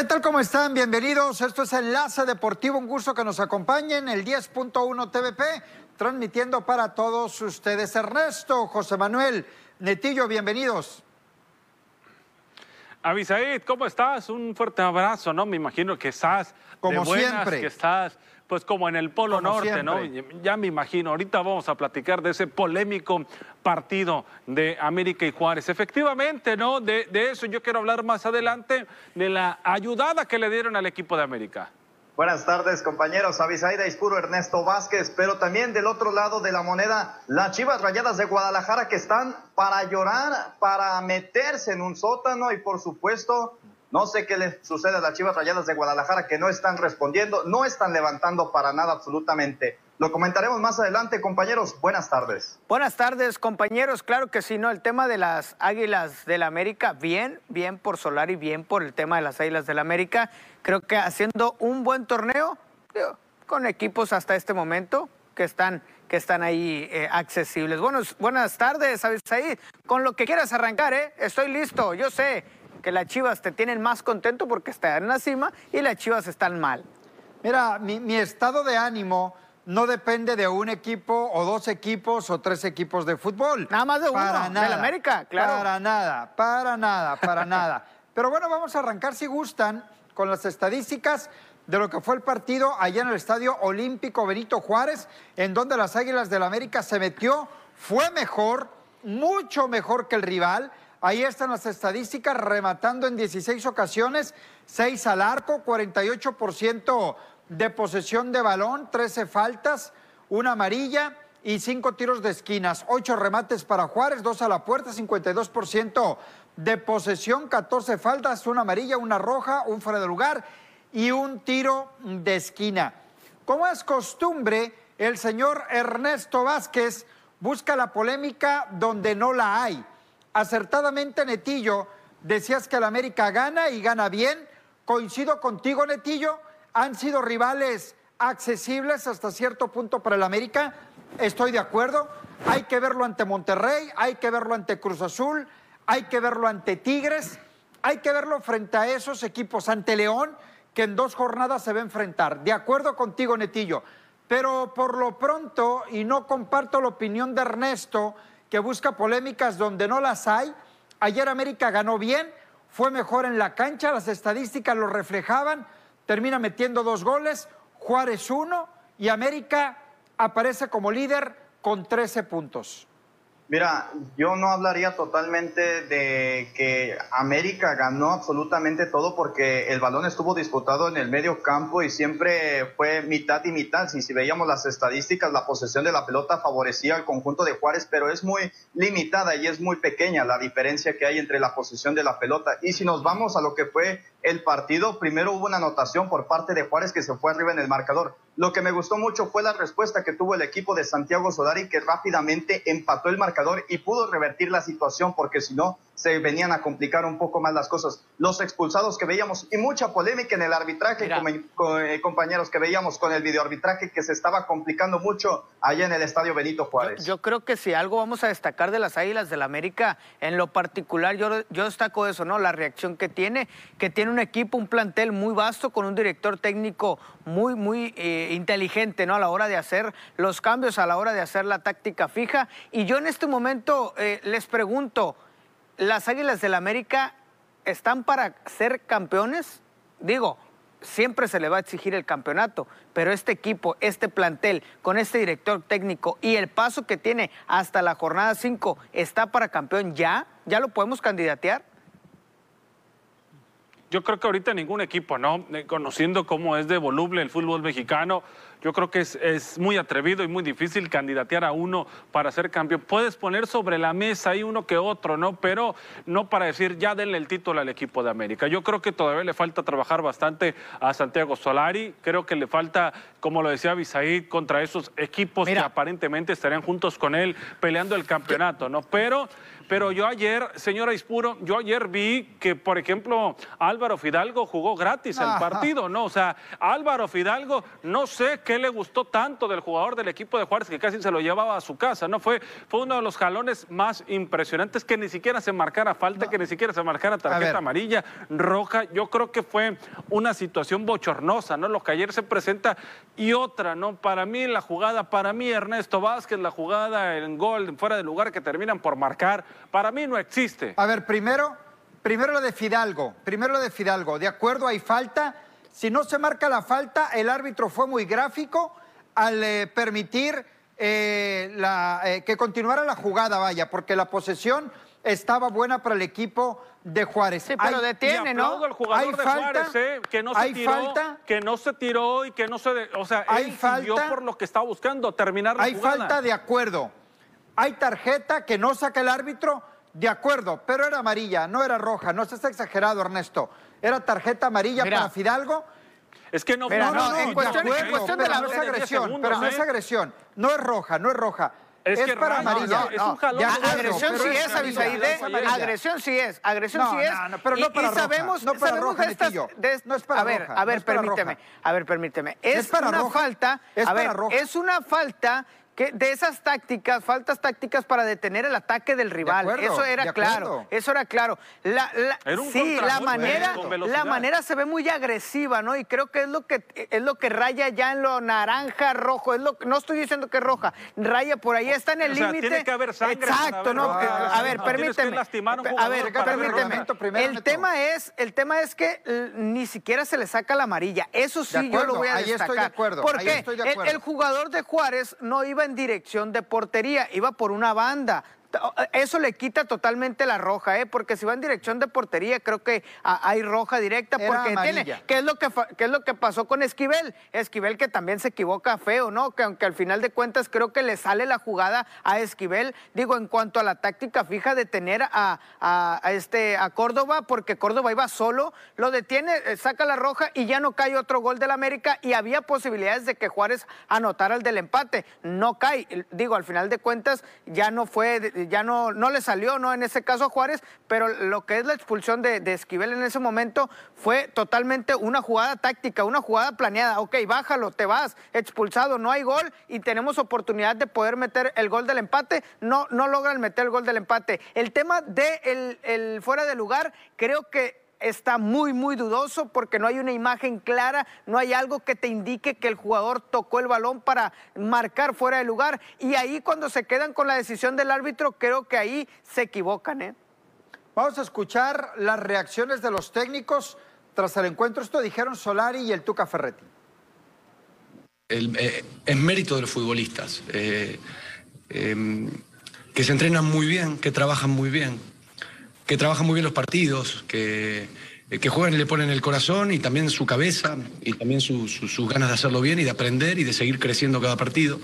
¿Qué tal? ¿Cómo están? Bienvenidos. Esto es Enlace Deportivo. Un gusto que nos acompañen. El 10.1 TVP, transmitiendo para todos ustedes. Ernesto, José Manuel, Netillo, bienvenidos. Avisaid, ¿cómo estás? Un fuerte abrazo, ¿no? Me imagino que estás como de buenas, siempre. que estás pues como en el Polo Como Norte, ¿no? Ya me imagino. Ahorita vamos a platicar de ese polémico partido de América y Juárez. Efectivamente, ¿no? De, de eso yo quiero hablar más adelante, de la ayudada que le dieron al equipo de América. Buenas tardes, compañeros. Avisaida Ispuro, Ernesto Vázquez, pero también del otro lado de la moneda, las Chivas Rayadas de Guadalajara que están para llorar, para meterse en un sótano y por supuesto, no sé qué le sucede a las Chivas Rayadas de Guadalajara que no están respondiendo, no están levantando para nada absolutamente. Lo comentaremos más adelante, compañeros. Buenas tardes. Buenas tardes, compañeros. Claro que sí, ¿no? El tema de las Águilas del América, bien, bien por Solari, bien por el tema de las Águilas del América. Creo que haciendo un buen torneo con equipos hasta este momento que están, que están ahí eh, accesibles. Buenos, buenas tardes, Abisaí. Con lo que quieras arrancar, ¿eh? Estoy listo. Yo sé que las Chivas te tienen más contento porque están en la cima y las Chivas están mal. Mira, mi, mi estado de ánimo no depende de un equipo o dos equipos o tres equipos de fútbol. Nada más de uno, Para del nada. América, claro. Para nada, para nada, para nada. Pero bueno, vamos a arrancar si gustan con las estadísticas de lo que fue el partido allá en el Estadio Olímpico Benito Juárez, en donde las Águilas del América se metió, fue mejor, mucho mejor que el rival. Ahí están las estadísticas, rematando en 16 ocasiones, 6 al arco, 48% de posesión de balón, 13 faltas, una amarilla y 5 tiros de esquinas, 8 remates para Juárez, 2 a la puerta, 52% de posesión, 14 faltas, una amarilla, una roja, un fuera de lugar y un tiro de esquina. Como es costumbre, el señor Ernesto Vázquez busca la polémica donde no la hay. Acertadamente, Netillo, decías que el América gana y gana bien. Coincido contigo, Netillo. Han sido rivales accesibles hasta cierto punto para el América. Estoy de acuerdo. Hay que verlo ante Monterrey, hay que verlo ante Cruz Azul, hay que verlo ante Tigres, hay que verlo frente a esos equipos, ante León, que en dos jornadas se va a enfrentar. De acuerdo contigo, Netillo. Pero por lo pronto, y no comparto la opinión de Ernesto, que busca polémicas donde no las hay, ayer América ganó bien, fue mejor en la cancha, las estadísticas lo reflejaban, termina metiendo dos goles, Juárez uno, y América aparece como líder con 13 puntos. Mira, yo no hablaría totalmente de que América ganó absolutamente todo porque el balón estuvo disputado en el medio campo y siempre fue mitad y mitad. Si, veíamos las estadísticas, la posesión de la pelota favorecía al conjunto de Juárez, pero es muy limitada y es muy pequeña la diferencia que hay entre la posesión de la pelota. Y si nos vamos a lo que fue el partido, primero hubo una anotación por parte de Juárez que se fue arriba en el marcador. Lo que me gustó mucho fue la respuesta que tuvo el equipo de Santiago Solari, que rápidamente empató el marcador y pudo revertir la situación, porque si no, se venían a complicar un poco más las cosas. Los expulsados que veíamos y mucha polémica en el arbitraje, eh, compañeros, que veíamos con el videoarbitraje que se estaba complicando mucho allá en el estadio Benito Juárez. Yo, yo creo que si algo vamos a destacar de las Águilas del América, en lo particular, yo, yo destaco eso, ¿no? La reacción que tiene, que tiene un equipo, un plantel muy vasto, con un director técnico muy, muy eh, inteligente, ¿no? A la hora de hacer los cambios, a la hora de hacer la táctica fija. Y yo en este momento eh, les pregunto, ¿las Águilas del América están para ser campeones? Digo, siempre se le va a exigir el campeonato, pero este equipo, este plantel, con este director técnico y el paso que tiene hasta la jornada 5, ¿está para campeón ya? ¿Ya lo podemos candidatear? Yo creo que ahorita ningún equipo, ¿no? Eh, Conociendo cómo es de voluble el fútbol mexicano, yo creo que es, es muy atrevido y muy difícil candidatear a uno para ser campeón. Puedes poner sobre la mesa ahí uno que otro, ¿no? Pero no para decir ya denle el título al equipo de América. Yo creo que todavía le falta trabajar bastante a Santiago Solari. Creo que le falta, como lo decía Bisaid, contra esos equipos Mira. que aparentemente estarían juntos con él peleando el campeonato, ¿no? Pero, pero yo ayer, señora Ispuro, yo ayer vi que, por ejemplo, Álvaro Fidalgo jugó gratis el partido, ¿no? O sea, Álvaro Fidalgo, no sé qué le gustó tanto del jugador del equipo de Juárez que casi se lo llevaba a su casa, ¿no? Fue, fue uno de los jalones más impresionantes que ni siquiera se marcara falta, que ni siquiera se marcara tarjeta amarilla, roja. Yo creo que fue una situación bochornosa, ¿no? Lo que ayer se presenta y otra, ¿no? Para mí la jugada, para mí Ernesto Vázquez, la jugada en gol fuera de lugar que terminan por marcar, para mí no existe. A ver, primero, primero lo de Fidalgo, primero lo de Fidalgo, de acuerdo, hay falta. Si no se marca la falta, el árbitro fue muy gráfico al eh, permitir eh, la, eh, que continuara la jugada, vaya, porque la posesión estaba buena para el equipo de Juárez. Sí, pero detiene, ¿no? El jugador hay de falta, Juárez, ¿eh? que no se hay tiró, falta, que no se tiró y que no se, de, o sea, hay él falta, por lo que estaba buscando, terminar la hay jugada. falta de acuerdo. Hay tarjeta que no saca el árbitro, de acuerdo, pero era amarilla, no era roja, no seas exagerado, Ernesto. Era tarjeta amarilla Mira. para Fidalgo. Es que no, Mira, no, no, no, en cuestión- en acuerdo, cuestión de pero la- no es de 10 agresión, segundos, pero no es ¿eh? agresión. No es roja, no es roja. Es Es, que para raya, amarilla. no, es un jalón acuerdo, Agresión sí es Abisaide. Agresión sí es, agresión No, sí es. no, no, pero no Y- para y roja, sabemos, no para sabemos roja, de estas, de- No es para a ver, roja, a no ver, es para permíteme, roja. a ver, permíteme. Es, Es para una roja, falta, es a ver, para roja. es una falta que de esas tácticas, faltas tácticas para detener el ataque del rival. acuerdo, eso era claro, eso era claro. La, la- Era un sí, la manera, velocidad. la manera se ve muy agresiva, ¿no? Y creo que es lo que es lo que raya ya en lo naranja, rojo. Es lo no estoy diciendo que es roja, raya por ahí está en el límite. tiene que haber sangre Exacto, ¿no? a ver, No, tienes que permíteme. lastimar a un a jugador ver, permíteme. el tema es, el tema es que ni siquiera se le saca la amarilla. Eso sí, yo lo voy a ahí estoy de destacar. acuerdo, ¿Por ahí qué? estoy de El- acuerdo. el jugador de Juárez no iba en dirección de portería, iba por una banda. Eso le quita totalmente la roja, ¿eh? porque si va en dirección de portería, creo que hay roja directa, Era porque amarilla. tiene. ¿Qué es, lo que qué es lo que pasó con Esquivel? Esquivel que también se equivoca feo, ¿no? Que aunque al final de cuentas creo que le sale la jugada a Esquivel, digo, en cuanto a la táctica fija de tener a, a- a este, a Córdoba, porque Córdoba iba solo, lo detiene, eh, saca la roja y ya no cae otro gol del América y había posibilidades de que Juárez anotara el del empate. No cae, digo, al final de cuentas ya no fue, ya no, no le salió, ¿no? En ese caso a Juárez, pero lo que es la expulsión de, de Esquivel en ese momento fue totalmente una jugada táctica, una jugada planeada. Ok, bájalo, te vas, expulsado, no hay gol y tenemos oportunidad de poder meter el gol del empate. No, no logran meter el gol del empate. El tema de el, el fuera de lugar, creo que está muy, muy dudoso porque no hay una imagen clara, no hay algo que te indique que el jugador tocó el balón para marcar fuera de lugar. Y ahí cuando se quedan con la decisión del árbitro, creo que ahí se equivocan. ¿eh? Vamos a escuchar las reacciones de los técnicos tras el encuentro. Esto dijeron Solari y el Tuca Ferretti. el- eh, es mérito de los futbolistas, eh, eh, que se entrenan muy bien, que trabajan muy bien, que trabajan muy bien los partidos, que, eh, que juegan y le ponen el corazón y también su cabeza y también su- su- sus ganas de hacerlo bien y de aprender y de seguir creciendo cada partido,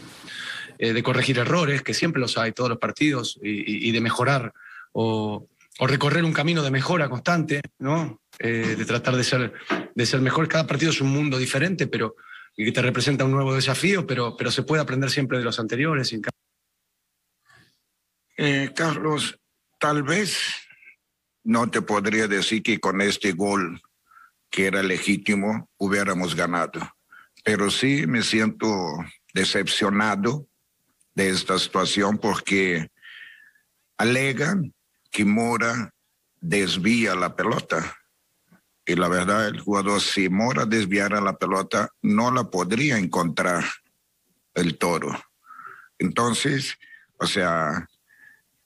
eh, de corregir errores, que siempre los hay todos los partidos, y, y- y de mejorar o, o recorrer un camino de mejora constante, ¿no? Eh, de tratar de ser, de ser mejor. Cada partido es un mundo diferente, pero y que te representa un nuevo desafío, pero, pero se puede aprender siempre de los anteriores. Eh, Carlos, tal vez no te podría decir que con este gol, que era legítimo, hubiéramos ganado. Pero sí me siento decepcionado de esta situación porque alegan que Mora desvía la pelota. Y la verdad, el jugador, si Mora desviara la pelota, no la podría encontrar el toro. Entonces, o sea,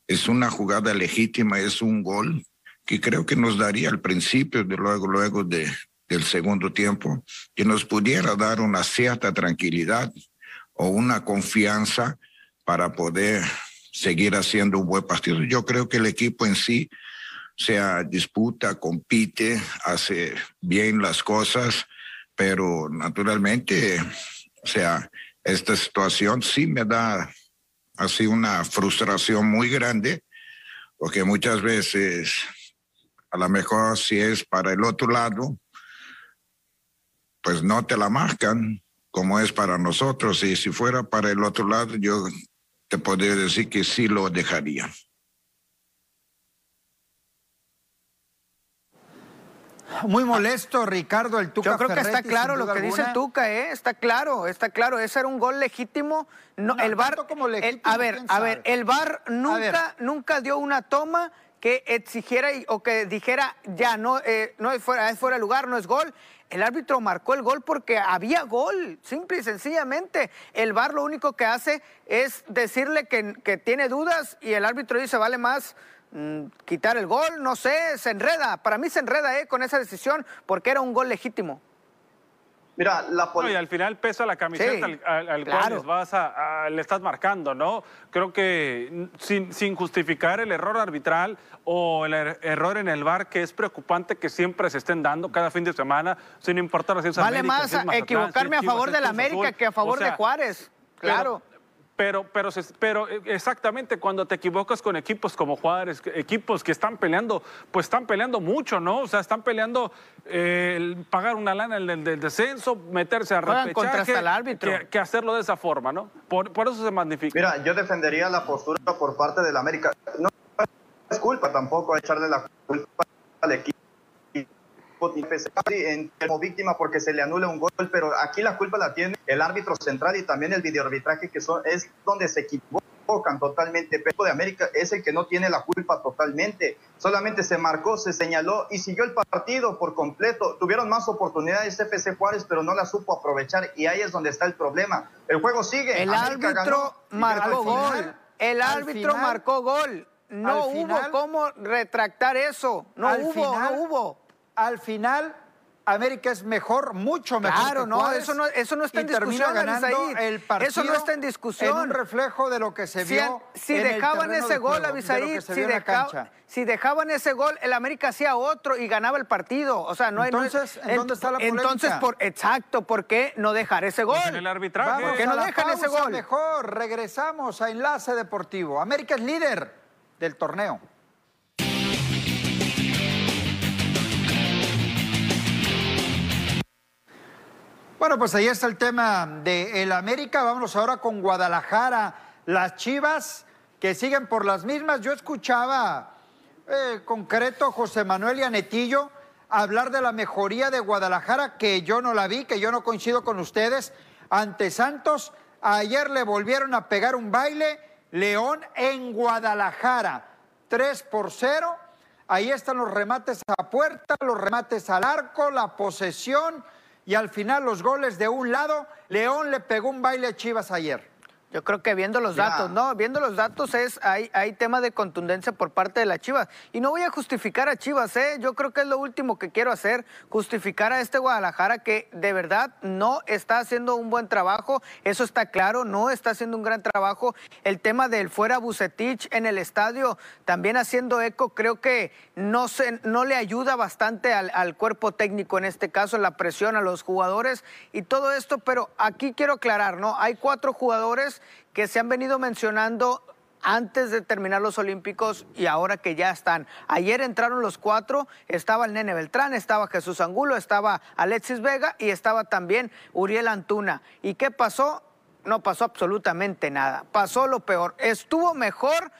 es una jugada legítima, es un gol que creo que nos daría al principio, de luego, luego de, del segundo tiempo, que nos pudiera dar una cierta tranquilidad o una confianza para poder seguir haciendo un buen partido. Yo creo que el equipo en sí, sea, disputa, compite, hace bien las cosas, pero naturalmente, o sea, esta situación sí me da así una frustración muy grande, porque muchas veces, a lo mejor si es para el otro lado, pues no te la marcan como es para nosotros, y si fuera para el otro lado, yo te podría decir que sí lo dejaría. Muy molesto, Ricardo, el Tuca Yo creo que está claro lo que dice el. Tuca, ¿eh? Está claro, está claro. Ese era un gol legítimo. No, No, el VAR, como el- a ver, a ver, el VAR ver. nunca, nunca dio una toma que exigiera y- o que dijera ya no, eh, no es fuera, es fuera de lugar, no es gol. El árbitro marcó el gol porque había gol, simple y sencillamente. El VAR lo único que hace es decirle que, que tiene dudas y el árbitro dice vale más mm, quitar el gol, no sé, se enreda. Para mí se enreda eh, con esa decisión porque era un gol legítimo. Mira, la No, y al final pesa la camiseta Sí, al, al- al cual les vas a- a- le estás marcando, ¿no? Creo que sin, sin justificar el error arbitral o el er- error en el bar, que es preocupante que siempre se estén dando cada fin de semana, sin importar si es Vale América, más si es Mazatlán, equivocarme si a es Chivas, favor de la América que a favor O sea, de Juárez. Claro. Pero, pero, se- pero eh, exactamente cuando te equivocas con equipos como Juárez, equipos que están peleando, pues están peleando mucho, ¿no? O sea, están peleando eh, el pagar una lana del, del descenso, meterse a Juegan contra repechaje, hasta el árbitro. que, que hacerlo de esa forma, ¿no? Por, por eso se magnifica. Mira, yo defendería la postura por parte del América. No es culpa tampoco echarle la culpa al equipo en- como víctima porque se le anula un gol, pero aquí la culpa la tiene el árbitro central y también el videoarbitraje que son, es donde se equivocan totalmente. Pero de América es el que no tiene la culpa totalmente. Solamente se marcó, se señaló y siguió el partido por completo. Tuvieron más oportunidades FC Juárez, pero no la supo aprovechar y ahí es donde está el problema. El juego sigue. El América ganó. árbitro marcó al final- gol. El árbitro final- marcó gol. No hubo final- cómo retractar eso. No hubo, final- no hubo. Al final, América es mejor, mucho mejor. Claro, que no, eso no- eso no está en discusión, ganando el partido. Eso no está en discusión. En un reflejo de lo que se Si, vio. si en dejaban ese gol, se si, en si dejaban ese gol, el América hacía otro y ganaba el partido. O sea, no hay. no es- Entonces, ¿en el- dónde está la Entonces, polémica? por, exacto, ¿por qué no dejar ese gol? Pues en el arbitraje. Vamos ¿Por qué no dejan ese gol? Mejor, regresamos a Enlace Deportivo. América es líder del torneo. Bueno, pues ahí está el tema de el América. Vámonos ahora con Guadalajara. Las Chivas que siguen por las mismas. Yo escuchaba eh, concreto José Manuel y Anetillo hablar de la mejoría de Guadalajara, que yo no la vi, que yo no coincido con ustedes. Ante Santos, ayer le volvieron a pegar un baile. León en Guadalajara, 3 por 0. Ahí están los remates a puerta, los remates al arco, la posesión y al final los goles de un lado. León le pegó un baile a Chivas ayer. Yo creo que viendo los Ya. datos, ¿no? Viendo los datos es hay, hay tema de contundencia por parte de las Chivas. Y no voy a justificar a Chivas, ¿eh? Yo creo que es lo último que quiero hacer, justificar a este Guadalajara que de verdad no está haciendo un buen trabajo. Eso está claro, no está haciendo un gran trabajo. El tema del fuera Bucetich en el estadio, también haciendo eco, creo que no, se, no le ayuda bastante al, al cuerpo técnico, en este caso, la presión a los jugadores y todo esto. Pero aquí quiero aclarar, ¿no? Hay cuatro jugadores que se han venido mencionando antes de terminar los Olímpicos y ahora que ya están. Ayer entraron los cuatro, estaba el Nene Beltrán, estaba Jesús Angulo, estaba Alexis Vega y estaba también Uriel Antuna. ¿Y qué pasó? No pasó absolutamente nada. Pasó lo peor. Estuvo mejor,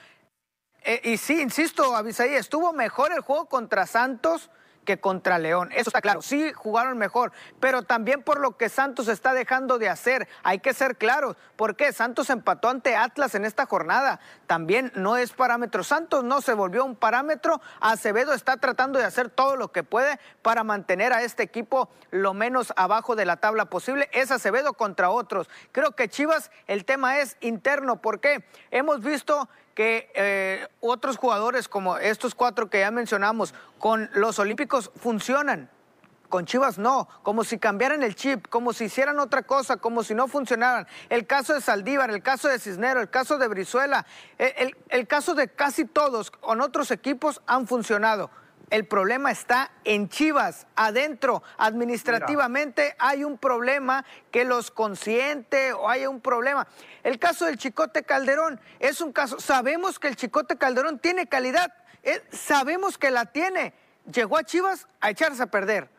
eh, y sí, insisto, Avisaí, estuvo mejor el juego contra Santos que contra León. Eso está claro. Sí, jugaron mejor, pero también por lo que Santos está dejando de hacer. Hay que ser claros. ¿Por qué? Santos empató ante Atlas en esta jornada. También no es parámetro. Santos no se volvió un parámetro. Acevedo está tratando de hacer todo lo que puede para mantener a este equipo lo menos abajo de la tabla posible. Es Acevedo contra otros. Creo que Chivas, el tema es interno. ¿Por qué? Hemos visto que eh, otros jugadores como estos cuatro que ya mencionamos con los Olímpicos funcionan. Con Chivas no, como si cambiaran el chip, como si hicieran otra cosa, como si no funcionaran. El caso de Saldívar, el caso de Cisnero, el caso de Brizuela, el, el- el caso de casi todos con otros equipos han funcionado. El problema está en Chivas, adentro, administrativamente hay un problema que los consiente o hay un problema. El caso del Chicote Calderón es un caso, sabemos que el Chicote Calderón tiene calidad, eh, sabemos que la tiene. Llegó a Chivas a echarse a perder.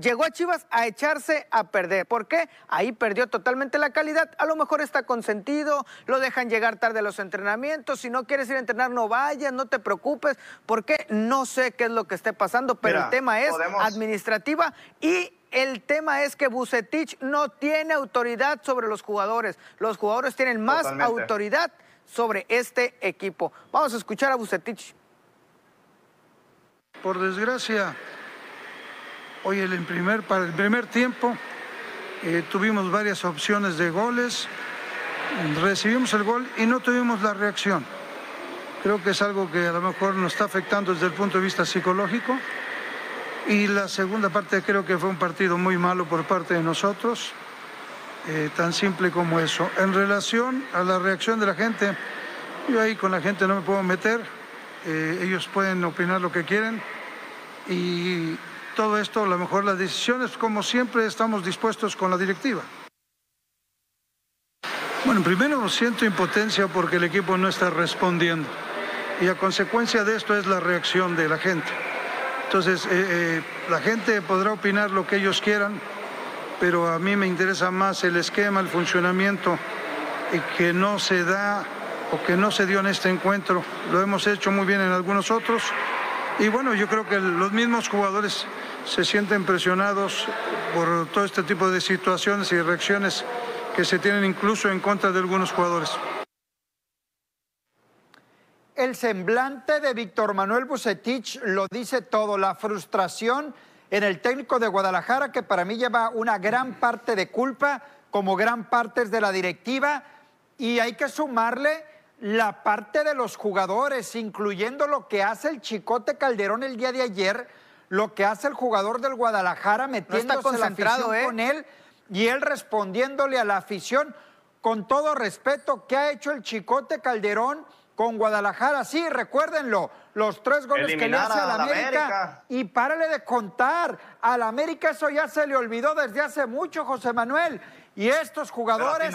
Llegó a Chivas a echarse a perder. ¿Por qué? Ahí perdió totalmente la calidad. A lo mejor está consentido, lo dejan llegar tarde a los entrenamientos. Si no quieres ir a entrenar, no vayas, no te preocupes. ¿Por qué? No sé qué es lo que esté pasando, pero el tema es administrativa y el tema es que Bucetich no tiene autoridad sobre los jugadores. Los jugadores tienen más autoridad sobre este equipo. Vamos a escuchar a Bucetich. Por desgracia, hoy el primer, para el primer tiempo eh, tuvimos varias opciones de goles, recibimos el gol y no tuvimos la reacción. Creo que es algo que a lo mejor nos está afectando desde el punto de vista psicológico. Y la segunda parte creo que fue un partido muy malo por parte de nosotros, eh, tan simple como eso. En relación a la reacción de la gente, yo ahí con la gente no me puedo meter, eh, ellos pueden opinar lo que quieren y todo esto, a lo mejor las decisiones, como siempre, estamos dispuestos con la directiva. Bueno, primero siento impotencia porque el equipo no está respondiendo y a consecuencia de esto es la reacción de la gente. Entonces, eh, eh, la gente podrá opinar lo que ellos quieran, pero a mí me interesa más el esquema, el funcionamiento que no se da o que no se dio en este encuentro. Lo hemos hecho muy bien en algunos otros. Y bueno, yo creo que los mismos jugadores se sienten presionados por todo este tipo de situaciones y reacciones que se tienen incluso en contra de algunos jugadores. El semblante de Víctor Manuel Bucetich lo dice todo, la frustración en el técnico de Guadalajara, que para mí lleva una gran parte de culpa, como gran parte de la directiva, y hay que sumarle la parte de los jugadores, incluyendo lo que hace el Chicote Calderón el día de ayer, lo que hace el jugador del Guadalajara metiéndose la afición ¿eh? con él y él respondiéndole a la afición con todo respeto, ¿qué ha hecho el Chicote Calderón? con Guadalajara. Sí, recuérdenlo, los tres goles que le hace a la América, Y párale de contar, al América eso ya se le olvidó desde hace mucho, José Manuel. Y estos jugadores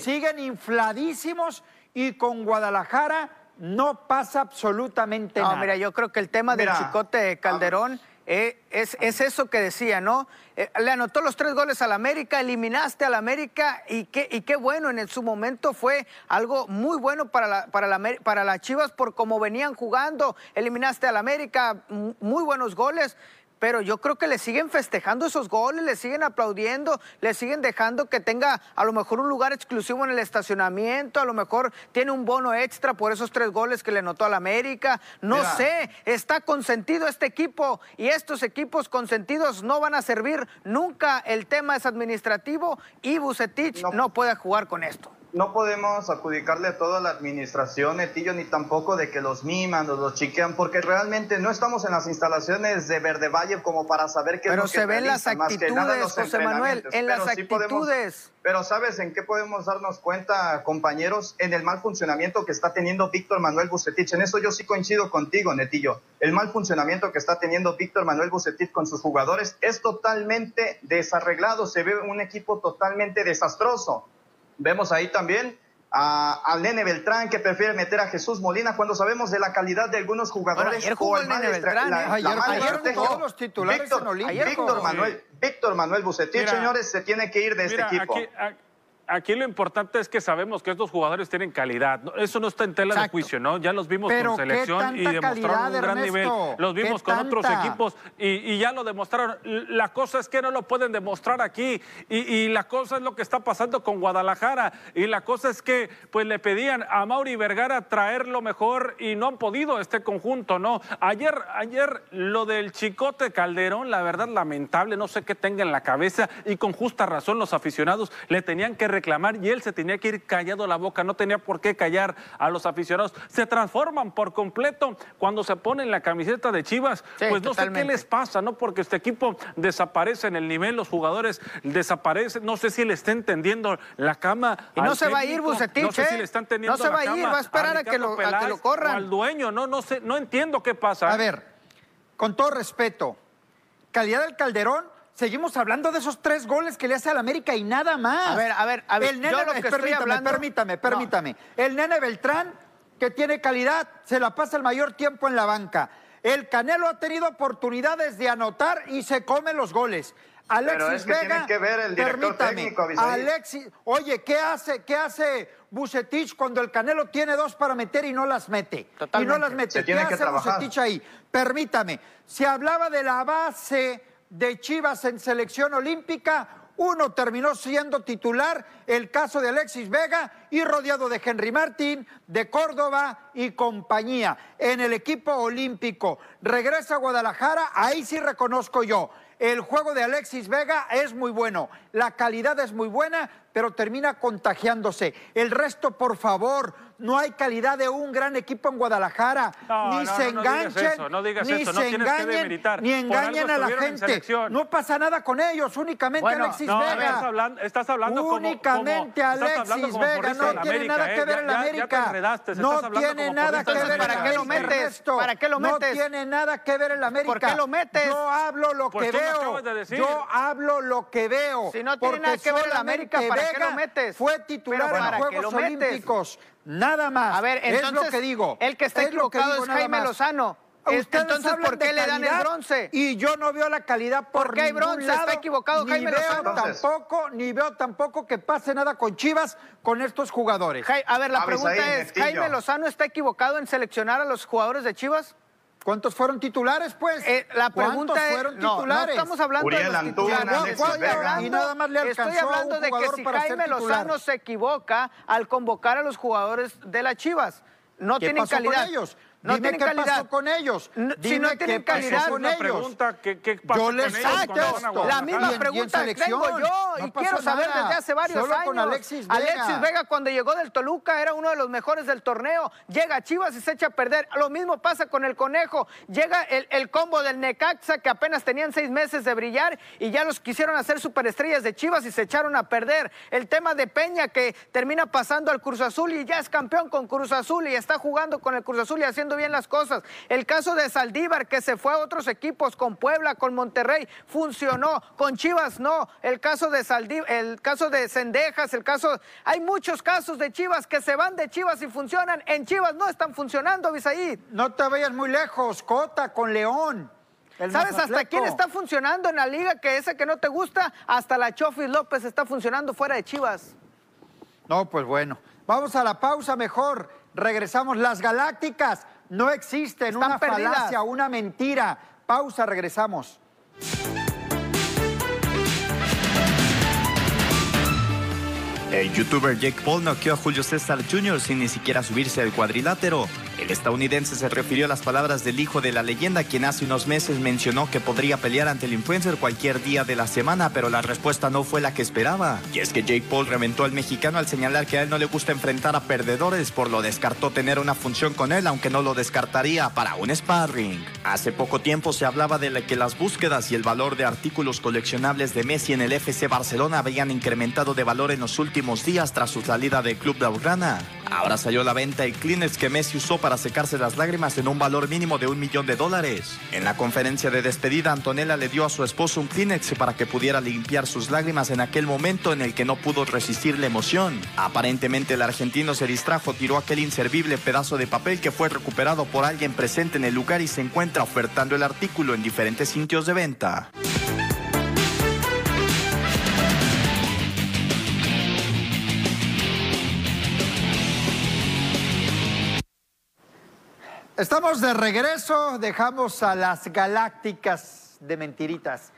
siguen infladísimos y con Guadalajara no pasa absolutamente nada. No, mira, yo creo que el tema del Chicote Calderón eh, es, eso que decía, ¿no? Eh, le anotó los tres goles al América, eliminaste al América y qué, y qué bueno, en su momento fue algo muy bueno para, para, la, para las Chivas por cómo venían jugando, eliminaste al América, muy buenos goles pero yo creo que le siguen festejando esos goles, le siguen aplaudiendo, le siguen dejando que tenga a lo mejor un lugar exclusivo en el estacionamiento, a lo mejor tiene un bono extra por esos tres goles que le notó al América. No sé, está consentido este equipo y estos equipos consentidos no van a servir nunca. El tema es administrativo y Bucetich no puede jugar con esto no podemos adjudicarle a la administración, Etillo, ni tampoco de que los miman o los chiquean, porque realmente no estamos en las instalaciones de Verde Valle como para saber qué pero es lo se ven las actitudes, José Manuel, en las actitudes. pero ¿sabes en qué podemos darnos cuenta, compañeros? En el mal funcionamiento que está teniendo Víctor Manuel Bucetich. En eso yo sí coincido contigo, Netillo. El mal funcionamiento que está teniendo Víctor Manuel Bucetich con sus jugadores es totalmente desarreglado. Se ve un equipo totalmente desastroso. Vemos ahí también a, al Nene Beltrán que prefiere meter a Jesús Molina cuando sabemos de la calidad de algunos jugadores. jugó el Nene Beltrán, la, ¿eh? ayer, todos los titulares Víctor, en Víctor Manuel, Víctor Manuel Bucetich, señores, se tiene que ir de este equipo aquí lo importante es que sabemos que estos jugadores tienen calidad. Eso no está en tela de juicio, ¿no? Ya los vimos con selección y demostraron un gran nivel. Los vimos con otros equipos y, ya lo demostraron. La cosa es que no lo pueden demostrar aquí. Y, la cosa es lo que está pasando con Guadalajara. Y la cosa es que pues le pedían a Mauri Vergara traer lo mejor y no han podido este conjunto, ¿no? Ayer, ayer lo del Chicote Calderón, la verdad lamentable, no sé qué tenga en la cabeza y con justa razón los aficionados le tenían que reclamar y él se tenía que ir callado la boca, no tenía por qué callar a los aficionados. Se transforman por completo cuando se ponen la camiseta de Chivas. pues no sé qué les pasa, ¿no? Porque este equipo desaparece en el nivel, los jugadores desaparecen, no sé si le está entendiendo la cama. Y no se va a ir Bucetich, no sé si le están no se va a ir, va a esperar a, que lo, a que lo corran. al dueño, no, no sé, no entiendo qué pasa. A ver, con todo respeto, calidad del Calderón Seguimos hablando de esos tres goles que le hace al América y nada más. A ver, a ver, a ver. El nene, permítame, permítame, permítame. El nene Beltrán, que tiene calidad, se la pasa el mayor tiempo en la banca. El Canelo ha tenido oportunidades de anotar y se come los goles. Alexis Pero es que Vega, tiene que ver el director permítame, técnico. Alexis, oye, ¿qué hace, qué hace Bucetich cuando el Canelo tiene dos para meter y no las mete? Totalmente. Y no las mete. Se ¿Qué tiene que hace trabajar. Bucetich ahí? Permítame, se hablaba de la base de Chivas en selección olímpica. Uno terminó siendo titular, el caso de Alexis Vega, y rodeado de Henry Martín, de Córdoba y compañía en el equipo olímpico. Regresa a Guadalajara, ahí sí reconozco yo. El juego de Alexis Vega es muy bueno, la calidad es muy buena, pero termina contagiándose. El resto, por favor, no hay calidad de un gran equipo en Guadalajara. No, ni no, se no, no digas enganchen, eso, no digas ni eso, no se tienes que engañen, ni engañen a la gente. No pasa nada con ellos, únicamente Bueno, Alexis No, Vega. estás hablando, estás hablando como- Únicamente como, estás hablando Alexis como Vega, no tiene América, nada ¿eh? que ver en la ya- ya te América. enredaste, no tiene como nada que ver en la ¿para qué lo América. ¿Para qué lo metes? No tiene nada que ver en la América. ¿Por qué lo metes? Yo hablo lo Pues que veo. Yo hablo lo que veo. Si no tiene nada que ver en la América, solamente ¿para qué lo Vega metes? Fue titular en ¿para qué Juegos? Olímpicos. Nada más. A ver, entonces, es lo que digo. el que está Es lo que equivocado digo es Jaime. Lozano. Es- Ustedes entonces, ¿por qué le dan el bronce? Y yo no veo la calidad por, ¿Por qué hay bronce? lado, Está equivocado ni Jaime veo Lozano. Tampoco, ni veo tampoco que pase nada con Chivas con estos jugadores. A ver, la pregunta es. ¿Jaime Lozano está equivocado en seleccionar a los jugadores de Chivas? ¿Cuántos fueron titulares, pues? Eh, la pregunta ¿Cuántos es, fueron no, no titulares? estamos hablando Uriel de los Antuna, titulares. Hablando, Y nada más le estoy alcanzó a un hablando de que si Jaime. Lozano se equivoca al convocar a los jugadores de las Chivas. No ¿Qué tienen pasó calidad. con ellos? No Dime tienen qué calidad. pasó con ellos. No, si no qué tienen pasó calidad, con Una ellos. pregunta, ¿qué, qué pasa Yo con les ellos cuando contesto. van a La misma pregunta selección, tengo yo no y pasó quiero saber nada. desde hace varios Solo años. con Alexis Vega. Alexis Vega cuando llegó del Toluca era uno de los mejores del torneo. Llega a Chivas y se echa a perder. Lo mismo pasa con el Conejo. Llega el, el combo del Necaxa que apenas tenían seis meses de brillar y ya los quisieron hacer superestrellas de Chivas y se echaron a perder. El tema de Peña que termina pasando al Cruz Azul y ya es campeón con Cruz Azul y está jugando con el Cruz Azul y haciendo bien las cosas. El caso de Saldívar que se fue a otros equipos con Puebla, con Monterrey, funcionó. Con Chivas no. El caso de Saldívar, el caso de Cendejas, el caso... Hay muchos casos de Chivas que se van de Chivas y funcionan. En Chivas no están funcionando, Bisaí. No te vayas muy lejos, Cota, con León. el ¿Sabes hasta quién está funcionando en la liga que ese que no te gusta? Hasta la Chofis López está funcionando fuera de Chivas. No, pues bueno. Vamos a la pausa mejor. Regresamos. Las galácticas no existen. Están una perdidas. falacia, una mentira. Pausa, regresamos. El youtuber Jake Paul noqueó a Julio César Jr. sin ni siquiera subirse al cuadrilátero. El estadounidense se refirió a las palabras del hijo de la leyenda, quien hace unos meses mencionó que podría pelear ante el influencer cualquier día de la semana, pero la respuesta no fue la que esperaba. Y es que Jake Paul reventó al mexicano al señalar que a él no le gusta enfrentar a perdedores, por lo descartó tener una función con él, aunque no lo descartaría para un sparring. Hace poco tiempo se hablaba de que las búsquedas y el valor de artículos coleccionables de Messi en el FC Barcelona habían incrementado de valor en los últimos días tras su salida del club de Blaugrana. Ahora salió a la venta el Kleenex que Messi usó para secarse las lágrimas en un valor mínimo de un millón de dólares. En la conferencia de despedida, Antonella le dio a su esposo un Kleenex para que pudiera limpiar sus lágrimas en aquel momento en el que no pudo resistir la emoción. Aparentemente el argentino se distrajo, tiró aquel inservible pedazo de papel que fue recuperado por alguien presente en el lugar y se encuentra ofertando el artículo en diferentes sitios de venta. Estamos de regreso, dejamos a las galácticas de mentiritas.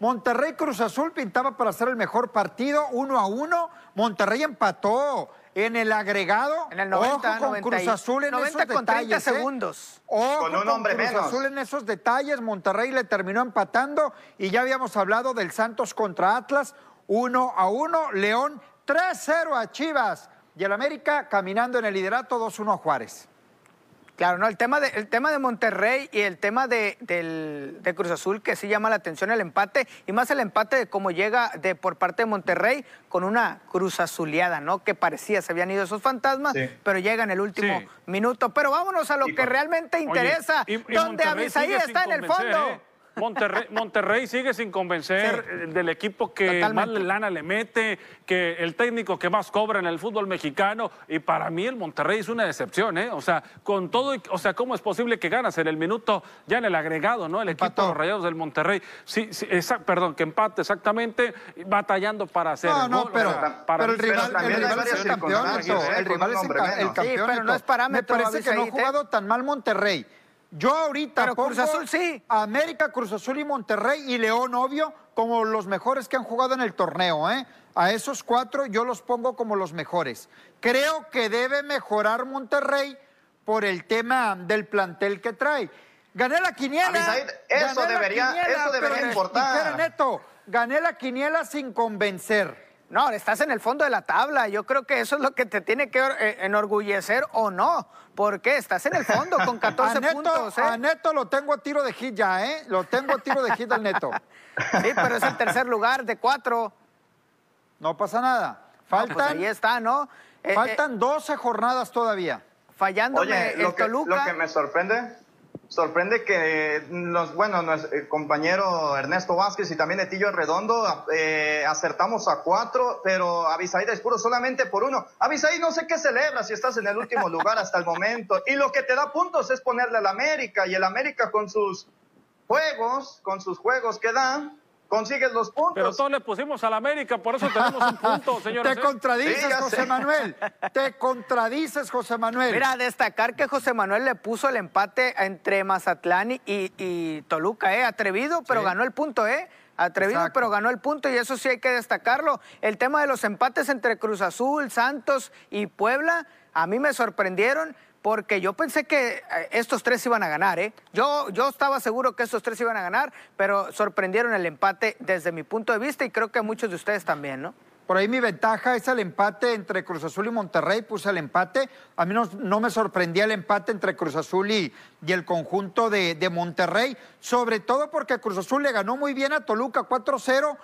Monterrey Cruz Azul pintaba para ser el mejor partido, uno a uno. Monterrey empató en el agregado. En el 90, Ojo con 90 y- Cruz Azul en 90 esos con 30 detalles. ¿eh? segundos. Ojo Con un con hombre Cruz menos. Azul en esos detalles. Monterrey le terminó empatando y ya habíamos hablado del Santos contra Atlas, uno a uno. León 3-0 a Chivas. Y el América caminando en el liderato 2-1 a Juárez. Claro, no, el tema de, el tema de Monterrey y el tema de, del- de Cruz Azul, que sí llama la atención el empate, y más el empate de cómo llega de, por parte de Monterrey con una Cruz Azuleada, ¿no? Que parecía se habían ido esos fantasmas, Sí. pero llega en el último Sí. minuto. Pero vámonos a lo Y que realmente Oye, interesa, y- y donde Abisaí está en el fondo. ¿eh? Monterrey, Monterrey sigue sin convencer eh, del equipo que más lana le mete, que el técnico que más cobra en el fútbol mexicano. Y para mí el Monterrey es una decepción, ¿eh? O sea, con todo, y- o sea, ¿cómo es posible que ganas en el minuto, ya en el agregado, ¿no? El equipo Empató. de los Rayados del Monterrey. Sí, sí, esa- perdón, que empate exactamente, batallando para hacer No, el no, gol. pero, O sea, para pero el mí- rival, el rival es el campeón, el rival es el, Sí, campeón. pero no es parámetro, Me parece que no ha jugado tan mal Monterrey. Yo ahorita Pero Cruz Azul sí. América, Cruz Azul y Monterrey y León, obvio, como los mejores que han jugado en el torneo, ¿eh? A esos cuatro yo los pongo como los mejores. Creo que debe mejorar Monterrey por el tema del plantel que trae. Gané la quiniela. Eso gané la debería- eso debería pero, importar. Neto, gané la quiniela sin convencer. No, estás en el fondo de la tabla. Yo creo que eso es lo que te tiene que eh, enorgullecer o no. ¿Por qué? Estás en el fondo con 14 a Neto, puntos. ¿eh? a Neto lo tengo a tiro de hit ya, ¿eh? Lo tengo a tiro de hit al Neto. Sí, pero es el tercer lugar de cuatro. No pasa nada. Pues Faltan, ahí está, ¿no? Eh, eh, faltan 12 jornadas todavía. fallándome Oye, el lo que, Toluca. lo que me sorprende, sorprende que los, bueno, nuestro eh, compañero Ernesto Vázquez y también Etillo Redondo eh, acertamos a cuatro, pero Avisaída es puro solamente por uno. Avisaí no sé qué celebra si estás en el último lugar hasta el momento. Y lo que te da puntos es ponerle al América y el América con sus juegos, con sus juegos que dan, consigues los puntos. Pero todos le pusimos al América, por eso tenemos un punto, señores. Te ¿eh? contradices, Sí, José sé. Manuel. Te contradices, José Manuel. Mira, destacar que José Manuel le puso el empate entre Mazatlán y, y Toluca, ¿eh? Atrevido, pero Sí. ganó el punto, ¿eh? Atrevido, Exacto. pero ganó el punto y eso sí hay que destacarlo. El tema de los empates entre Cruz Azul, Santos y Puebla, a mí me sorprendieron porque yo pensé que eh, estos tres iban a ganar, ¿eh? Yo, yo estaba seguro que estos tres iban a ganar, pero sorprendieron el empate desde mi punto de vista y creo que muchos de ustedes también, ¿no? Por ahí mi ventaja es el empate entre Cruz Azul y Monterrey. Puse el empate. A mí no, no me sorprendía el empate entre Cruz Azul y, y el conjunto de, de Monterrey. Sobre todo porque Cruz Azul le ganó muy bien a Toluca 4-0,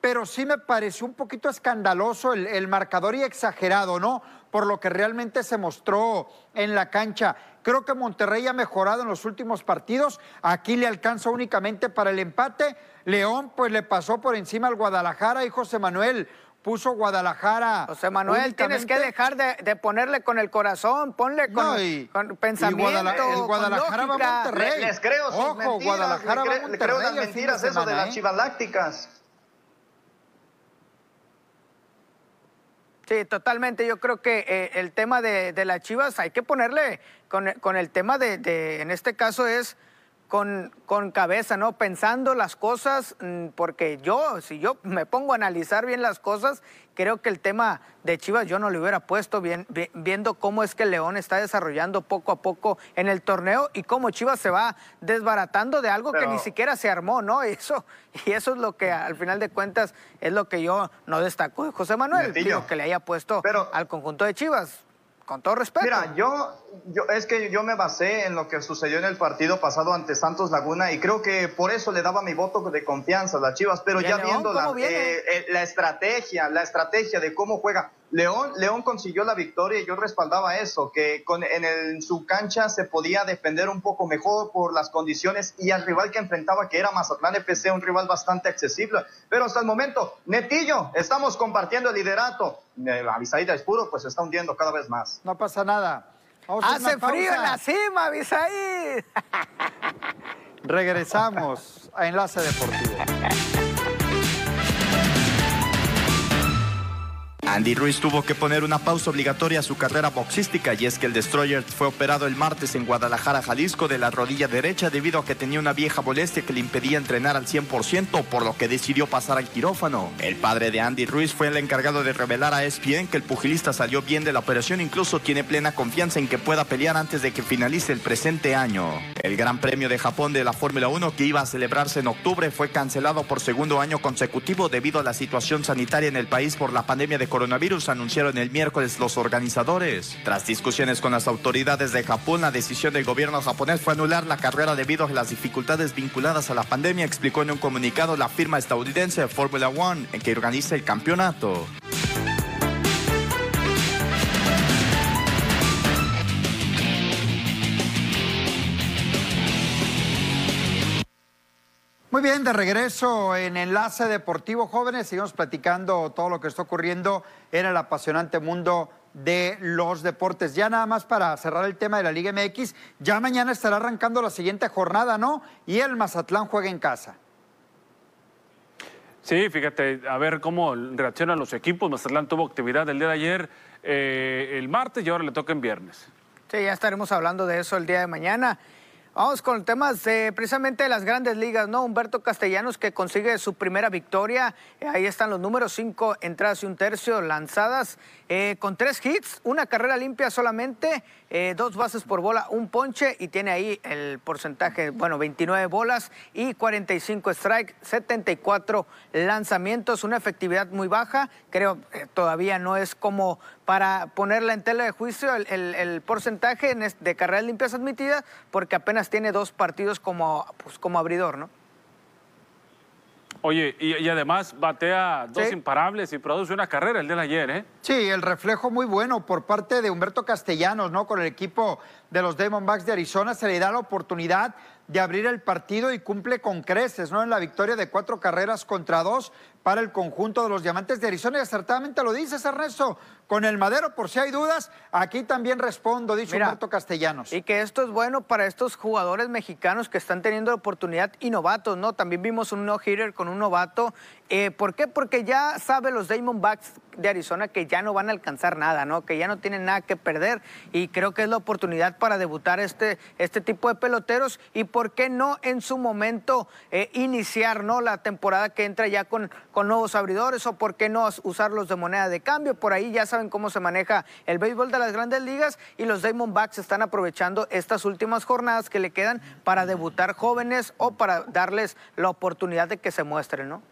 pero sí me pareció un poquito escandaloso el, el marcador y exagerado, ¿no? Por lo que realmente se mostró en la cancha. Creo que Monterrey ha mejorado en los últimos partidos. Aquí le alcanza únicamente para el empate. León, pues le pasó por encima al Guadalajara y José Manuel puso Guadalajara. José Manuel, tienes que dejar de, de ponerle con el corazón, ponle con, No, y- con y pensamiento, Guadala- el con Guadalajara va a. Monterrey. Le- les creo sus Ojo, mentiras, Guadalajara le, va a cre- le creo Monterrey las mentiras eso de las ¿eh? chivas lácticas. Sí, totalmente. Yo creo que eh, el tema de, de las Chivas hay que ponerle con, con el tema de, de- en este caso es con, con cabeza, ¿no? Pensando las cosas, mm, porque yo, si yo me pongo a analizar bien las cosas, creo que el tema de Chivas yo no le hubiera puesto bien, viendo cómo es que León está desarrollando poco a poco en el torneo y cómo Chivas se va desbaratando de algo que ni siquiera se armó, ¿no? Eso, y eso es lo que al final de cuentas es lo que yo no destaco de José Manuel, digo, que le haya puesto Pero- al conjunto de Chivas, con todo respeto. Mira, yo, yo es que yo me basé en lo que sucedió en el partido pasado ante Santos Laguna y creo que por eso le daba mi voto de confianza a las Chivas, pero ¿Y a ya León viendo la, eh, eh, la estrategia, la estrategia de cómo juega. León, León consiguió la victoria y yo respaldaba eso, que con, en, el- en su cancha se podía defender un poco mejor por las condiciones y al rival que enfrentaba, que era Mazatlán FC, un rival bastante accesible. Pero hasta el momento, Netillo, estamos compartiendo el liderato. Avisaída es puro, pues se está hundiendo cada vez más. No pasa nada. Hace frío en la cima, Abisaí. Regresamos a Enlace Deportivo. Andy Ruiz tuvo que poner una pausa obligatoria a su carrera boxística y es que el Destroyer fue operado el martes en Guadalajara, Jalisco, de la rodilla derecha debido a que tenía una vieja molestia que le impedía entrenar al 100%, por lo que decidió pasar al quirófano. El padre de Andy Ruiz fue el encargado de revelar a ESPN que el pugilista salió bien de la operación, incluso tiene plena confianza en que pueda pelear antes de que finalice el presente año. El Gran Premio de Japón de la Fórmula 1 que iba a celebrarse en octubre fue cancelado por segundo año consecutivo debido a la situación sanitaria en el país por la pandemia de coronavirus, anunciaron el miércoles los organizadores. Tras discusiones con las autoridades de Japón, la decisión del gobierno japonés fue anular la carrera debido a las dificultades vinculadas a la pandemia, explicó en un comunicado la firma estadounidense Fórmula One, en que organiza el campeonato. Muy bien, de regreso en Enlace Deportivo Jóvenes, seguimos platicando todo lo que está ocurriendo en el apasionante mundo de los deportes. Ya nada más para cerrar el tema de la Liga MX, ya mañana estará arrancando la siguiente jornada, ¿no? Y el Mazatlán juega en casa. Sí, fíjate, a ver cómo reaccionan los equipos. Mazatlán tuvo actividad el día de ayer, eh, el martes, y ahora le toca en viernes. Sí, ya estaremos hablando de eso el día de mañana. Vamos con temas precisamente de las grandes ligas, ¿no? Humberto Castellanos que consigue su primera victoria. Ahí están los números, cinco entradas y un tercio lanzadas, eh, con tres hits, una carrera limpia solamente, eh, dos bases por bola, un ponche y tiene ahí el porcentaje, bueno, 29 bolas y 45 strikes, 74 lanzamientos, una efectividad muy baja. Creo que todavía no es como para ponerla en tela de juicio el, porcentaje de carreras limpias admitidas, porque apenas tiene dos partidos como, pues, como abridor, ¿no? Oye, y, además batea dos imparables y produce una carrera el de ayer, ¿eh? Sí, el reflejo muy bueno por parte de Humberto Castellanos, ¿no? Con el equipo de los Diamondbacks de Arizona se le da la oportunidad de abrir el partido y cumple con creces, ¿no? En la victoria de cuatro carreras contra dos para el conjunto de los Diamantes de Arizona. Y acertadamente lo dices, Ernesto, con el Madero, por si hay dudas, aquí también respondo, dice Humberto Castellanos. Y que esto es bueno para estos jugadores mexicanos que están teniendo oportunidad y novatos, ¿no? También vimos un no-hitter con un novato. Eh, ¿Por qué? Porque ya sabe los Diamondbacks de Arizona que ya no van a alcanzar nada, ¿no? Que ya no tienen nada que perder. Y creo que es la oportunidad para debutar este, este tipo de peloteros. Y por qué no en su momento eh, iniciar, ¿no? La temporada que entra ya con, con nuevos abridores o por qué no usarlos de moneda de cambio. Por ahí ya saben cómo se maneja el béisbol de las grandes ligas y los Diamondbacks están aprovechando estas últimas jornadas que le quedan para debutar jóvenes o para darles la oportunidad de que se muestren, ¿no?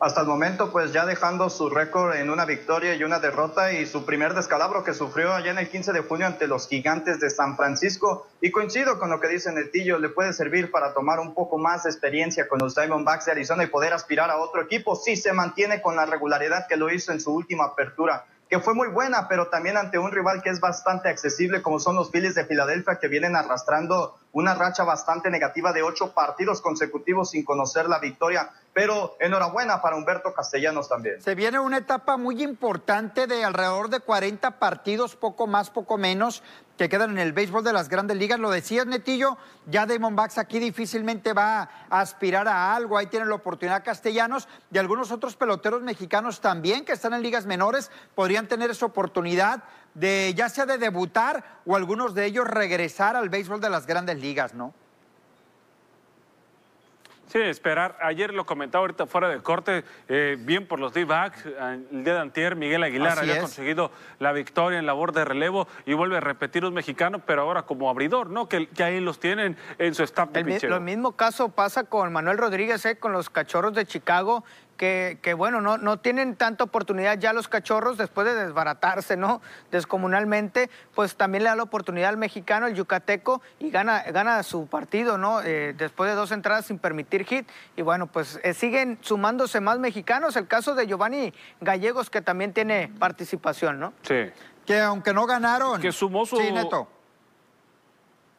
Hasta el momento pues ya dejando su récord en una victoria y una derrota y su primer descalabro que sufrió allá en el 15 de junio ante los gigantes de San Francisco. Y coincido con lo que dice Netillo, le puede servir para tomar un poco más de experiencia con los Diamondbacks de Arizona y poder aspirar a otro equipo si se mantiene con la regularidad que lo hizo en su última apertura que fue muy buena, pero también ante un rival que es bastante accesible, como son los Phillies de Filadelfia, que vienen arrastrando una racha bastante negativa de ocho partidos consecutivos sin conocer la victoria. Pero enhorabuena para Humberto Castellanos también. Se viene una etapa muy importante de alrededor de 40 partidos, poco más, poco menos, que quedan en el béisbol de las grandes ligas. Lo decías, Netillo, ya Backs aquí difícilmente va a aspirar a algo. Ahí tienen la oportunidad castellanos y algunos otros peloteros mexicanos también que están en ligas menores podrían tener esa oportunidad de ya sea de debutar o algunos de ellos regresar al béisbol de las grandes ligas, ¿no? Sí, esperar. Ayer lo comentaba ahorita fuera de corte, eh, bien por los D-backs. El día de antier, Miguel Aguilar había conseguido la victoria en labor de relevo y vuelve a repetir un mexicano, pero ahora como abridor, ¿no? Que, que ahí los tienen en su staff de El, Lo mismo caso pasa con Manuel Rodríguez, ¿eh? con los cachorros de Chicago que, bueno, no, no, tienen tanta oportunidad ya los cachorros después de desbaratarse, ¿no? Descomunalmente, pues también le da la oportunidad al mexicano, el yucateco, y gana, gana su partido, ¿no? Eh, después de dos entradas sin permitir hit. Y bueno, pues eh, siguen sumándose más mexicanos. El caso de Giovanni Gallegos, que también tiene participación, ¿no? Sí. Que aunque no ganaron. Que sumó su. Sí, Neto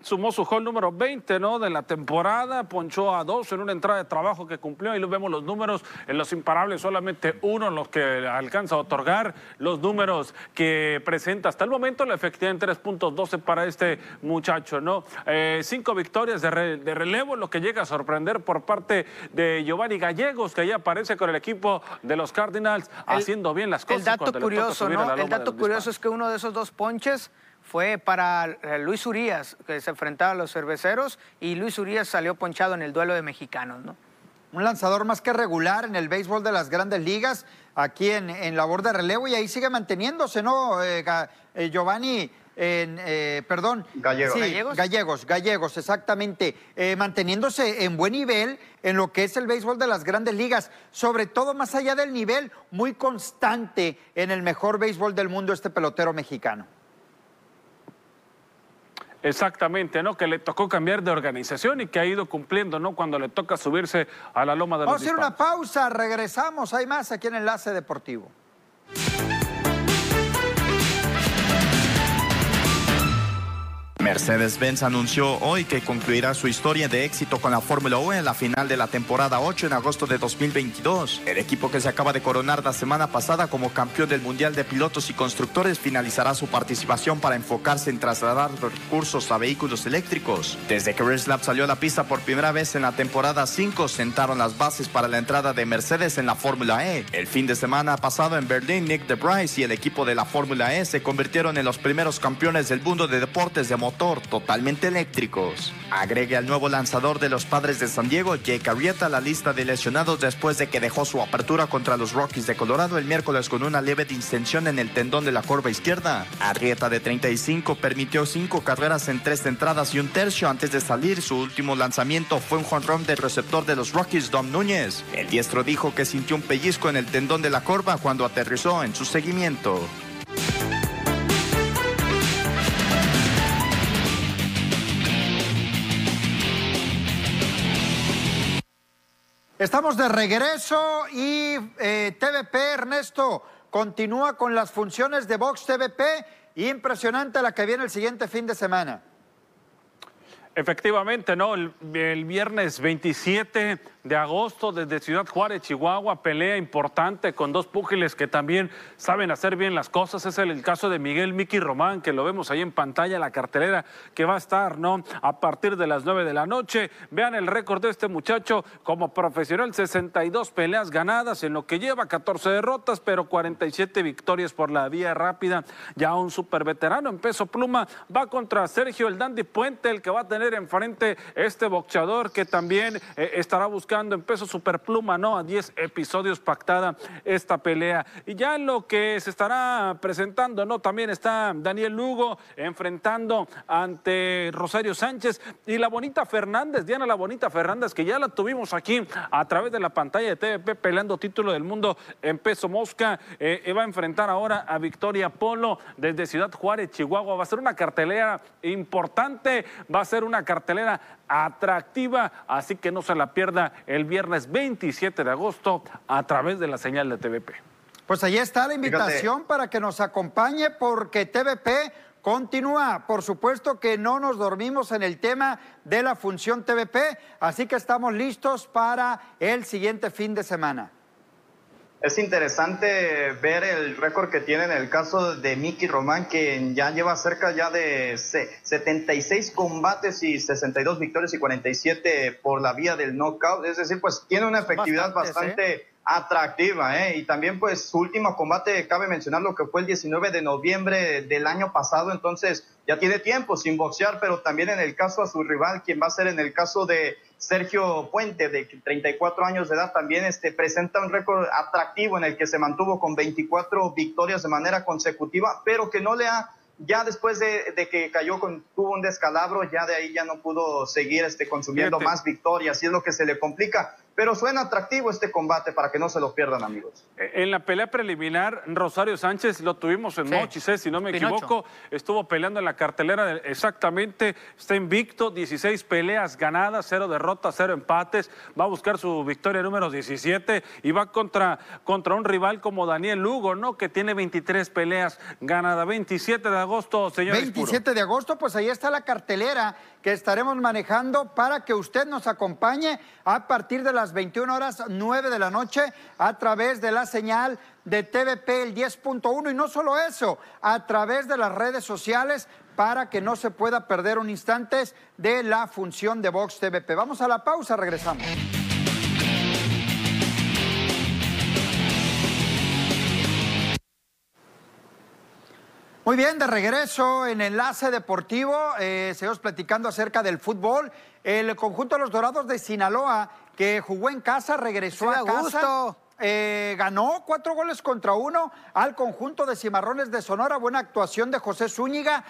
sumó su gol número 20 ¿no? de la temporada, ponchó a dos en una entrada de trabajo que cumplió y vemos los números en los imparables, solamente uno en los que alcanza a otorgar los números que presenta hasta el momento, la efectividad en 3.12 para este muchacho, ¿no? Eh, cinco victorias de, relevo, lo que llega a sorprender por parte de Giovanni Gallegos, que ahí aparece con el equipo de los Cardinals haciendo bien las cosas. El dato curioso, ¿no? El dato curioso es que uno de esos dos ponches fue para eh, Luis Urias, que se enfrentaba a los cerveceros, y Luis Urias salió ponchado en el duelo de mexicanos, ¿no? Un lanzador más que regular en el béisbol de las grandes ligas, aquí en, labor de relevo, y ahí sigue manteniéndose, ¿no? Eh, eh, Giovanni, perdón. Gallegos. Sí, Gallegos. Gallegos, Gallegos, exactamente. manteniéndose en buen nivel en lo que es el béisbol de las grandes ligas, sobre todo más allá del nivel, muy constante en el mejor béisbol del mundo este pelotero mexicano. Exactamente, ¿no? Que le tocó cambiar de organización y que ha ido cumpliendo, ¿no? Cuando le toca subirse a la loma de los Vamos a hacer una pausa, regresamos, hay más aquí en Enlace Deportivo. Mercedes-Benz anunció hoy que concluirá su historia de éxito con la Fórmula 1 en la final de la temporada 8 en agosto de 2022. El equipo que se acaba de coronar la semana pasada como campeón del Mundial de Pilotos y Constructores finalizará su participación para enfocarse en trasladar recursos a vehículos eléctricos. Desde que Race Lab salió a la pista por primera vez en la temporada 5, sentaron las bases para la entrada de Mercedes en la Fórmula E. El fin de semana pasado en Berlín, Nick de Bryce y el equipo de la Fórmula E se convirtieron en los primeros campeones del mundo de deportes de motor totalmente eléctricos. Agregue al nuevo lanzador de los padres de San Diego, Jake Arrieta, la lista de lesionados después de que dejó su apertura contra los Rockies de Colorado el miércoles con una leve distensión en el tendón de la curva izquierda. Arrieta, de 35, permitió cinco carreras en tres entradas y un tercio antes de salir. Su último lanzamiento fue un jonrón del receptor de los Rockies, Dom Núñez. El diestro dijo que sintió un pellizco en el tendón de la curva cuando aterrizó en su seguimiento. Estamos de regreso y eh, TVP, Ernesto, continúa con las funciones de Vox TVP. Impresionante la que viene el siguiente fin de semana. Efectivamente, ¿no? El, el, viernes 27 de agosto desde Ciudad Juárez, Chihuahua, pelea importante con dos púgiles que también saben hacer bien las cosas. Es el, caso de Miguel Miki Román, que lo vemos ahí en pantalla, la cartelera que va a estar, ¿no? A partir de las 9 de la noche. Vean el récord de este muchacho como profesional, 62 peleas ganadas, en lo que lleva 14 derrotas, pero 47 victorias por la vía rápida. Ya un super veterano en peso pluma va contra Sergio el Dandy Puente, el que va a tener enfrente este boxeador que también eh, estará buscando en peso superpluma, ¿no? A 10 episodios pactada esta pelea. Y ya lo que se estará presentando, ¿no? También está Daniel Lugo enfrentando ante Rosario Sánchez y la Bonita Fernández, Diana la Bonita Fernández, que ya la tuvimos aquí a través de la pantalla de TVP peleando título del mundo en peso mosca. Eh, va a enfrentar ahora a Victoria Polo desde Ciudad Juárez, Chihuahua. Va a ser una cartelera importante, va a ser una cartelera atractiva, así que no se la pierda el viernes 27 de agosto a través de la señal de TVP. Pues ahí está la invitación Fíjate. para que nos acompañe porque TVP continúa. Por supuesto que no nos dormimos en el tema de la función TVP, así que estamos listos para el siguiente fin de semana. Es interesante ver el récord que tiene en el caso de Miki Román, que ya lleva cerca ya de 76 combates y 62 victorias y 47 por la vía del knockout. Es decir, pues tiene una efectividad bastante ¿eh? atractiva. ¿eh? Y también pues su último combate, cabe mencionar lo que fue el 19 de noviembre del año pasado. Entonces ya tiene tiempo sin boxear, pero también en el caso a su rival, quien va a ser en el caso de Sergio Puente, de 34 años de edad, también este, presenta un récord atractivo en el que se mantuvo con 24 victorias de manera consecutiva, pero que no le ha, ya después de, de que cayó con, tuvo un descalabro, ya de ahí ya no pudo seguir este, consumiendo Fíjate. más victorias, y es lo que se le complica. Pero suena atractivo este combate para que no se lo pierdan, amigos. En la pelea preliminar, Rosario Sánchez lo tuvimos en sí. Mochis, ¿eh? si no me Pinocho. equivoco. Estuvo peleando en la cartelera exactamente. Está invicto, 16 peleas ganadas, 0 derrotas, 0 empates. Va a buscar su victoria número 17 y va contra, contra un rival como Daniel Lugo, ¿no? Que tiene 23 peleas ganadas. 27 de agosto, señor. 27 Espuro. de agosto, pues ahí está la cartelera que estaremos manejando para que usted nos acompañe a partir de las 21 horas 9 de la noche a través de la señal de TVP el 10.1 y no solo eso, a través de las redes sociales para que no se pueda perder un instante de la función de Vox TVP. Vamos a la pausa, regresamos. Muy bien, de regreso en Enlace Deportivo, eh, seguimos platicando acerca del fútbol. El conjunto de los Dorados de Sinaloa, que jugó en casa, regresó sí, a casa. Gusto. Eh, ganó cuatro goles contra uno al conjunto de Cimarrones de Sonora. Buena actuación de José Zúñiga.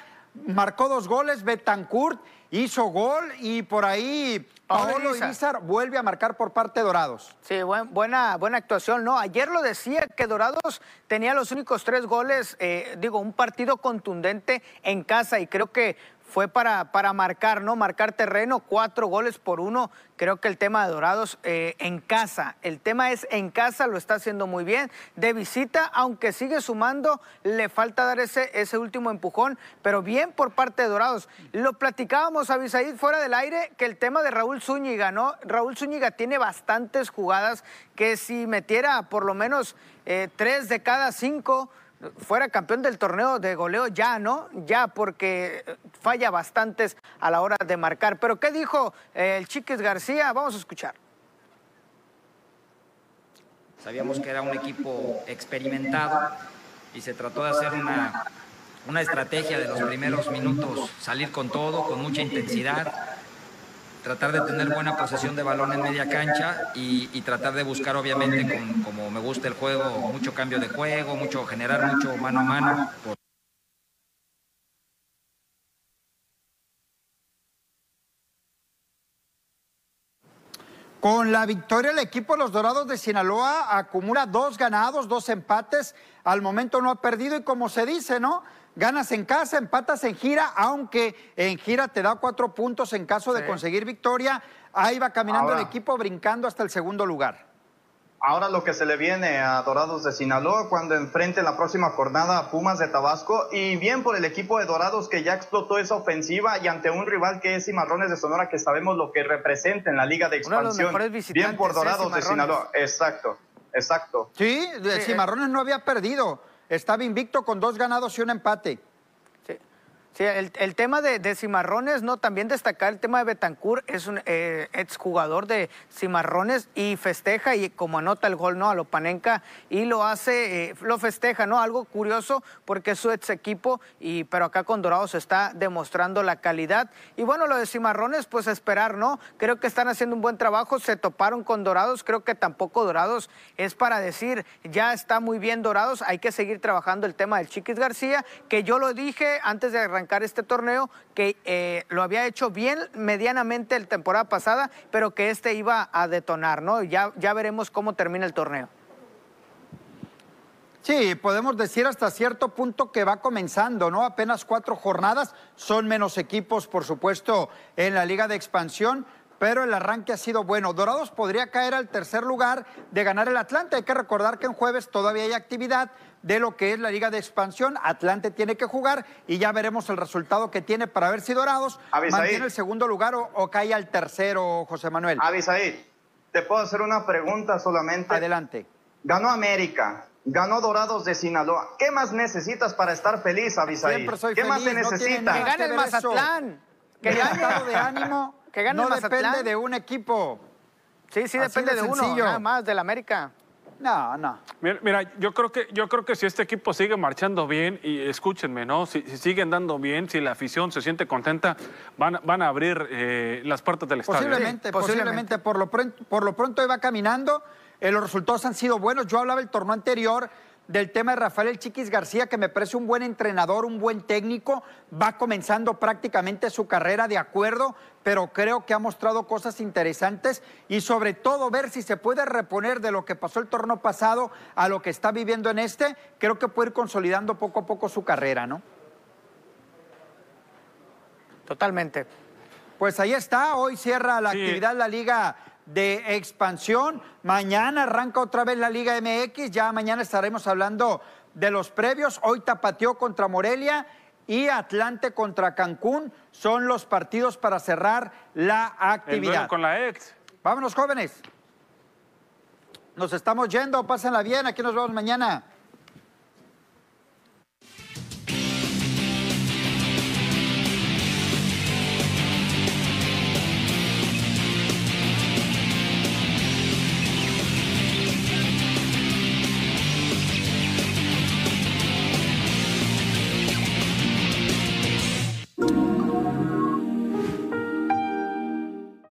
Marcó dos goles. Betancourt hizo gol y por ahí Paolo Irizar vuelve a marcar por parte de Dorados. Sí, buen, buena, buena actuación, ¿no? Ayer lo decía que Dorados tenía los únicos tres goles, eh, digo, un partido contundente en casa y creo que fue para, para marcar, ¿no? Marcar terreno, cuatro goles por uno. Creo que el tema de Dorados eh, en casa, el tema es en casa, lo está haciendo muy bien. De visita, aunque sigue sumando, le falta dar ese, ese último empujón, pero bien por parte de Dorados. Lo platicábamos, Abisaid, fuera del aire, que el tema de Raúl Zúñiga, ¿no? Raúl Zúñiga tiene bastantes jugadas que si metiera por lo menos eh, tres de cada cinco fuera campeón del torneo de goleo ya, ¿no? Ya, porque falla bastantes a la hora de marcar. Pero ¿qué dijo eh, el Chiquis García? Vamos a escuchar. Sabíamos que era un equipo experimentado y se trató de hacer una, una estrategia de los primeros minutos, salir con todo, con mucha intensidad, tratar de tener buena posesión de balón en media cancha y, tratar de buscar obviamente como me gusta el juego, mucho cambio de juego, mucho generar mucho mano a mano. Con la victoria el equipo de los Dorados de Sinaloa acumula dos ganados, dos empates. Al momento no ha perdido y como se dice, ¿no? Ganas en casa, empatas en gira, aunque en gira te da cuatro puntos en caso de conseguir victoria. Ahí va caminando el equipo brincando hasta el segundo lugar. Ahora lo que se le viene a Dorados de Sinaloa cuando enfrente la próxima jornada a Pumas de Tabasco y bien por el equipo de Dorados que ya explotó esa ofensiva y ante un rival que es Cimarrones de Sonora que sabemos lo que representa en la Liga de Expansión. bien por Dorados de Sinaloa, exacto, exacto. Sí, de Cimarrones no había perdido, estaba invicto con dos ganados y un empate. Sí, el, tema de, Cimarrones, ¿no? También destacar el tema de Betancourt, es un eh, exjugador de Cimarrones y festeja y como anota el gol, ¿no? A Lopanenca y lo hace, eh, lo festeja, ¿no? Algo curioso porque es su ex equipo, y, pero acá con Dorados está demostrando la calidad. Y bueno, lo de Cimarrones, pues esperar, ¿no? Creo que están haciendo un buen trabajo, se toparon con Dorados, creo que tampoco Dorados es para decir, ya está muy bien Dorados, hay que seguir trabajando el tema del Chiquis García, que yo lo dije antes de arrancar este torneo, que eh, lo había hecho bien medianamente la temporada pasada, pero que este iba a detonar, ¿no? Ya, ya veremos cómo termina el torneo. Sí, podemos decir hasta cierto punto que va comenzando, ¿no? Apenas cuatro jornadas, son menos equipos, por supuesto, en la liga de expansión, pero el arranque ha sido bueno. Dorados podría caer al tercer lugar de ganar el Atlante. Hay que recordar que en jueves todavía hay actividad, de lo que es la Liga de Expansión. Atlante tiene que jugar y ya veremos el resultado que tiene para ver si Dorados mantiene el segundo lugar o, cae al tercero, José Manuel. Avisaí, te puedo hacer una pregunta solamente. Adelante. Ganó América, ganó Dorados de Sinaloa. ¿Qué más necesitas para estar feliz, Avisaí? Siempre soy ¿Qué más se necesita? que gane el Mazatlán. Que el estado de ánimo que gane no depende de un equipo. Sí, sí, depende de, uno, nada más, del América. No, no. Mira, yo creo que yo creo que si este equipo sigue marchando bien y escúchenme, ¿no? Si, siguen dando bien, si la afición se siente contenta, van, van a abrir eh, las puertas del estadio. Posiblemente, posiblemente. Por lo pronto, por lo pronto va caminando. Eh, los resultados han sido buenos. Yo hablaba el torneo anterior del tema de Rafael El Chiquis García, que me parece un buen entrenador, un buen técnico, va comenzando prácticamente su carrera de acuerdo, pero creo que ha mostrado cosas interesantes y sobre todo ver si se puede reponer de lo que pasó el torneo pasado a lo que está viviendo en este, creo que puede ir consolidando poco a poco su carrera, ¿no? Totalmente. Pues ahí está, hoy cierra la actividad la Liga de expansión. Mañana arranca otra vez la Liga MX, ya mañana estaremos hablando de los previos. Hoy Tapateó contra Morelia y Atlante contra Cancún son los partidos para cerrar la actividad. con la ex. Vámonos, jóvenes. Nos estamos yendo, pásenla bien, aquí nos vemos mañana.